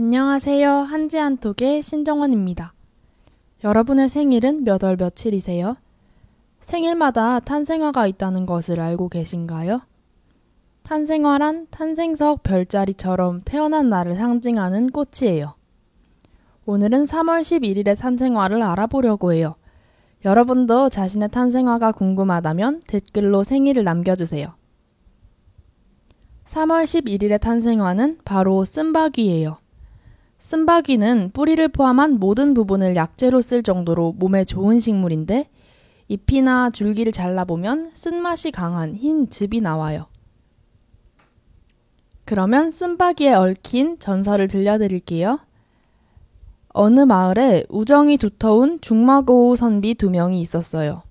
안녕하세요. 한지한톡의 신정원입니다. 여러분의 생일은 몇 월 며칠이세요? 생일마다 탄생화가 있다는 것을 알고 계신가요? 탄생화란 탄생석 별자리처럼 태어난 날을 상징하는 꽃이에요. 오늘은 3월 11일의 탄생화를 알아보려고 해요. 여러분도 자신의 탄생화가 궁금하다면 댓글로 생일을 남겨주세요. 3월 11일의 탄생화는 바로 쓴바귀예요. 쓴바귀는 뿌리를 포함한 모든 부분을 약재로 쓸 정도로 몸에 좋은 식물인데 잎이나 줄기를 잘라보면 쓴맛이 강한 흰 즙이 나와요. 그러면 쓴바귀에 얽힌 전설을 들려드릴게요. 어느 마을에 우정이 두터운 중마고우 선비 두 명이 있었어요.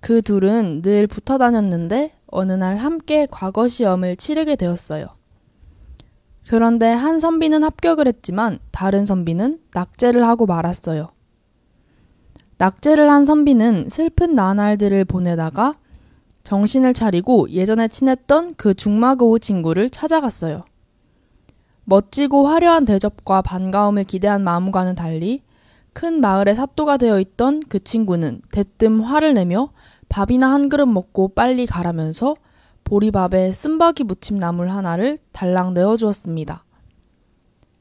그 둘은 늘 붙어 다녔는데 어느 날 함께 과거 시험을 치르게 되었어요. 그런데 한 선비는 합격을 했지만 다른 선비는 낙제를 하고 말았어요. 낙제를 한 선비는 슬픈 나날들을 보내다가 정신을 차리고 예전에 친했던 그 중마고우 친구를 찾아갔어요. 멋지고 화려한 대접과 반가움을 기대한 마음과는 달리 큰 마을의 사또가 되어 있던 그 친구는 대뜸 화를 내며 밥이나 한 그릇 먹고 빨리 가라면서 보리밥에 쓴바귀 무침 나물 하나를 달랑 내어주었습니다.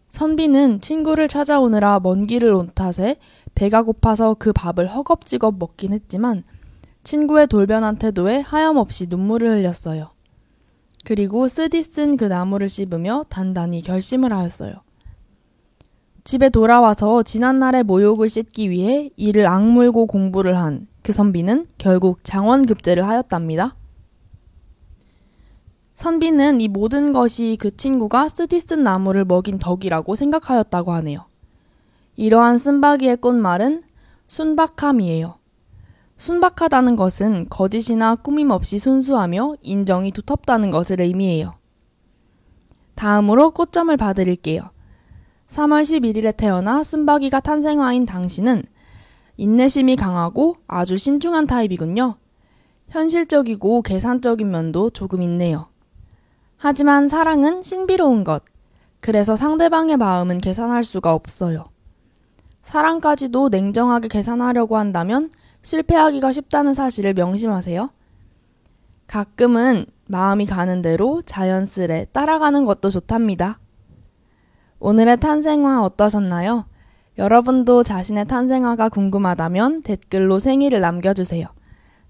선비는 친구를 찾아오느라 먼 길을 온 탓에 배가 고파서 그 밥을 허겁지겁 먹긴 했지만 친구의 돌변한 태도에 하염없이 눈물을 흘렸어요. 그리고 쓰디 쓴 그 나무를 씹으며 단단히 결심을 하였어요. 집에 돌아와서 지난날의 모욕을 씻기 위해 이를 악물고 공부를 한 그 선비는 결국 장원급제를 하였답니다. 선비는 이 모든 것이 그 친구가 쓰디 쓴 나무를 먹인 덕이라고 생각하였다고 하네요. 이러한 쓴바귀의 꽃말은 순박함이에요. 순박하다는 것은 거짓이나 꾸밈 없이 순수하며 인정이 두텁다는 것을 의미해요. 다음으로 꽃점을 봐드릴게요. 3월 11일에 태어나 쓴바귀가 탄생화인 당신은 인내심이 강하고 아주 신중한 타입이군요. 현실적이고 계산적인 면도 조금 있네요. 하지만 사랑은 신비로운 것. 그래서 상대방의 마음은 계산할 수가 없어요. 사랑까지도 냉정하게 계산하려고 한다면 실패하기가 쉽다는 사실을 명심하세요. 가끔은 마음이 가는 대로 자연스레 따라가는 것도 좋답니다. 오늘의 탄생화 어떠셨나요? 여러분도 자신의 탄생화가 궁금하다면 댓글로 생일을 남겨주세요.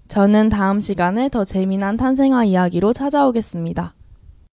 저는 다음 시간에 더 재미난 탄생화 이야기로 찾아오겠습니다.